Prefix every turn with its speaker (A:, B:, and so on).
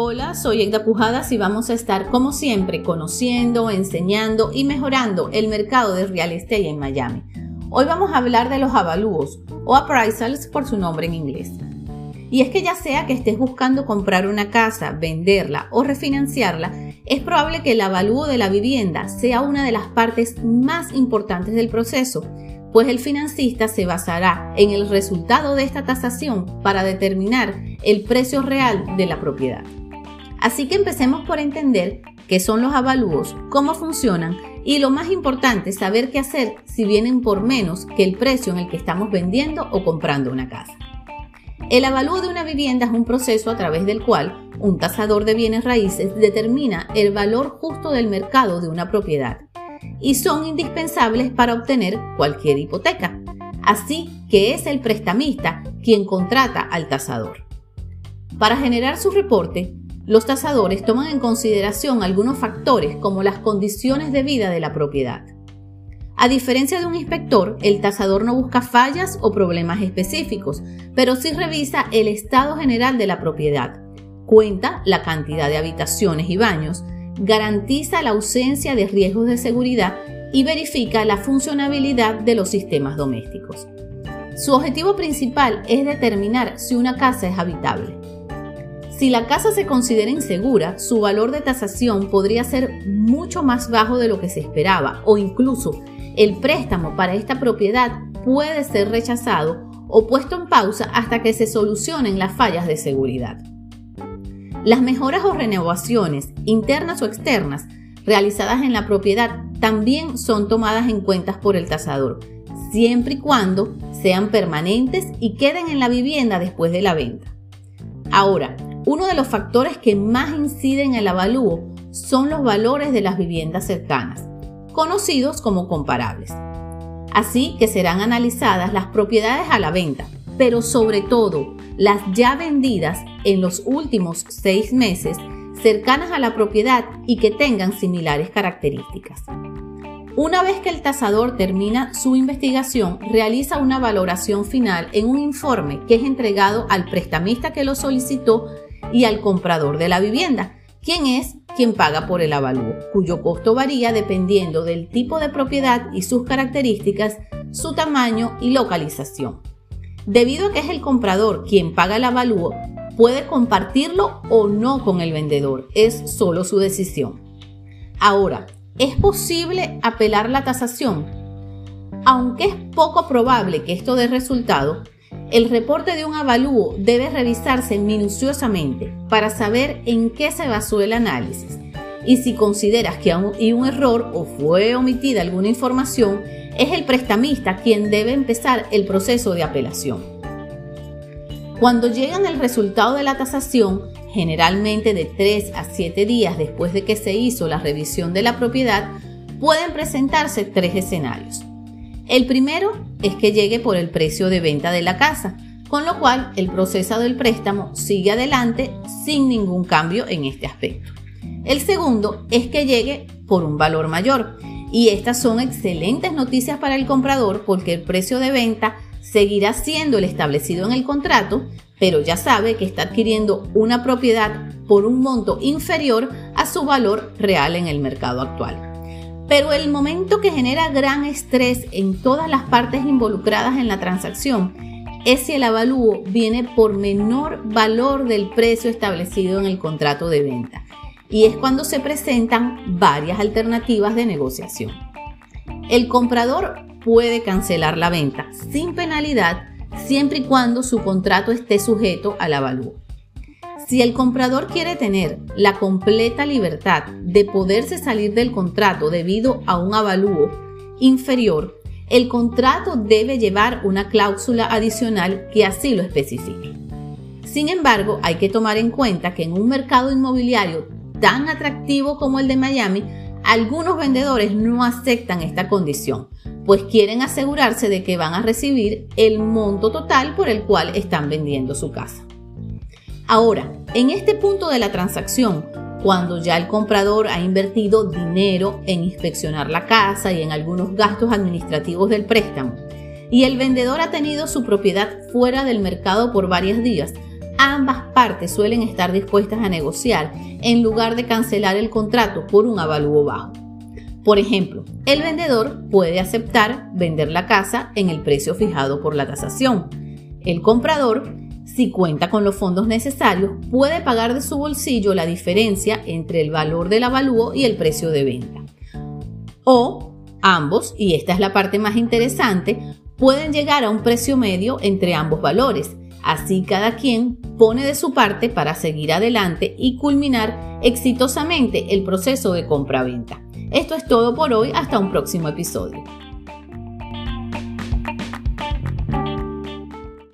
A: Hola, soy Egda Pujadas y vamos a estar como siempre conociendo, enseñando y mejorando el mercado de real estate en Miami. Hoy vamos a hablar de los avalúos o appraisals por su nombre en inglés. Y es que ya sea que estés buscando comprar una casa, venderla o refinanciarla, es probable que el avalúo de la vivienda sea una de las partes más importantes del proceso, pues el financista se basará en el resultado de esta tasación para determinar el precio real de la propiedad. Así que empecemos por entender qué son los avalúos, cómo funcionan y lo más importante, saber qué hacer si vienen por menos que el precio en el que estamos vendiendo o comprando una casa. El avalúo de una vivienda es un proceso a través del cual un tasador de bienes raíces determina el valor justo del mercado de una propiedad y son indispensables para obtener cualquier hipoteca. Así que es el prestamista quien contrata al tasador. Para generar su reporte, los tasadores toman en consideración algunos factores como las condiciones de vida de la propiedad. A diferencia de un inspector, el tasador no busca fallas o problemas específicos, pero sí revisa el estado general de la propiedad, cuenta la cantidad de habitaciones y baños, garantiza la ausencia de riesgos de seguridad y verifica la funcionabilidad de los sistemas domésticos. Su objetivo principal es determinar si una casa es habitable. Si la casa se considera insegura, su valor de tasación podría ser mucho más bajo de lo que se esperaba o incluso el préstamo para esta propiedad puede ser rechazado o puesto en pausa hasta que se solucionen las fallas de seguridad. Las mejoras o renovaciones, internas o externas, realizadas en la propiedad también son tomadas en cuenta por el tasador, siempre y cuando sean permanentes y queden en la vivienda después de la venta. Ahora, uno de los factores que más inciden en el avalúo son los valores de las viviendas cercanas, conocidos como comparables. Así que serán analizadas las propiedades a la venta, pero sobre todo las ya vendidas en los últimos seis meses cercanas a la propiedad y que tengan similares características. Una vez que el tasador termina su investigación, realiza una valoración final en un informe que es entregado al prestamista que lo solicitó y al comprador de la vivienda, quien es quien paga por el avalúo, cuyo costo varía dependiendo del tipo de propiedad y sus características, su tamaño y localización. Debido a que es el comprador quien paga el avalúo, puede compartirlo o no con el vendedor, es solo su decisión. Ahora, ¿es posible apelar la tasación? Aunque es poco probable que esto dé resultado, el reporte de un avalúo debe revisarse minuciosamente para saber en qué se basó el análisis y si consideras que hay un error o fue omitida alguna información, es el prestamista quien debe empezar el proceso de apelación. Cuando llegan el resultado de la tasación, generalmente de 3 a 7 días después de que se hizo la revisión de la propiedad, pueden presentarse tres escenarios. El primero es que llegue por el precio de venta de la casa, con lo cual el proceso del préstamo sigue adelante sin ningún cambio en este aspecto. El segundo es que llegue por un valor mayor, y estas son excelentes noticias para el comprador porque el precio de venta seguirá siendo el establecido en el contrato, pero ya sabe que está adquiriendo una propiedad por un monto inferior a su valor real en el mercado actual. Pero el momento que genera gran estrés en todas las partes involucradas en la transacción es si el avalúo viene por menor valor del precio establecido en el contrato de venta y es cuando se presentan varias alternativas de negociación. El comprador puede cancelar la venta sin penalidad siempre y cuando su contrato esté sujeto al avalúo. Si el comprador quiere tener la completa libertad de poderse salir del contrato debido a un avalúo inferior, el contrato debe llevar una cláusula adicional que así lo especifique. Sin embargo, hay que tomar en cuenta que en un mercado inmobiliario tan atractivo como el de Miami, algunos vendedores no aceptan esta condición, pues quieren asegurarse de que van a recibir el monto total por el cual están vendiendo su casa. Ahora, en este punto de la transacción, cuando ya el comprador ha invertido dinero en inspeccionar la casa y en algunos gastos administrativos del préstamo, y el vendedor ha tenido su propiedad fuera del mercado por varios días, ambas partes suelen estar dispuestas a negociar en lugar de cancelar el contrato por un avalúo bajo. Por ejemplo, el vendedor puede aceptar vender la casa en el precio fijado por la tasación. El comprador, si cuenta con los fondos necesarios, puede pagar de su bolsillo la diferencia entre el valor del avalúo y el precio de venta. O ambos, y esta es la parte más interesante, pueden llegar a un precio medio entre ambos valores. Así cada quien pone de su parte para seguir adelante y culminar exitosamente el proceso de compra-venta. Esto es todo por hoy, hasta un próximo episodio.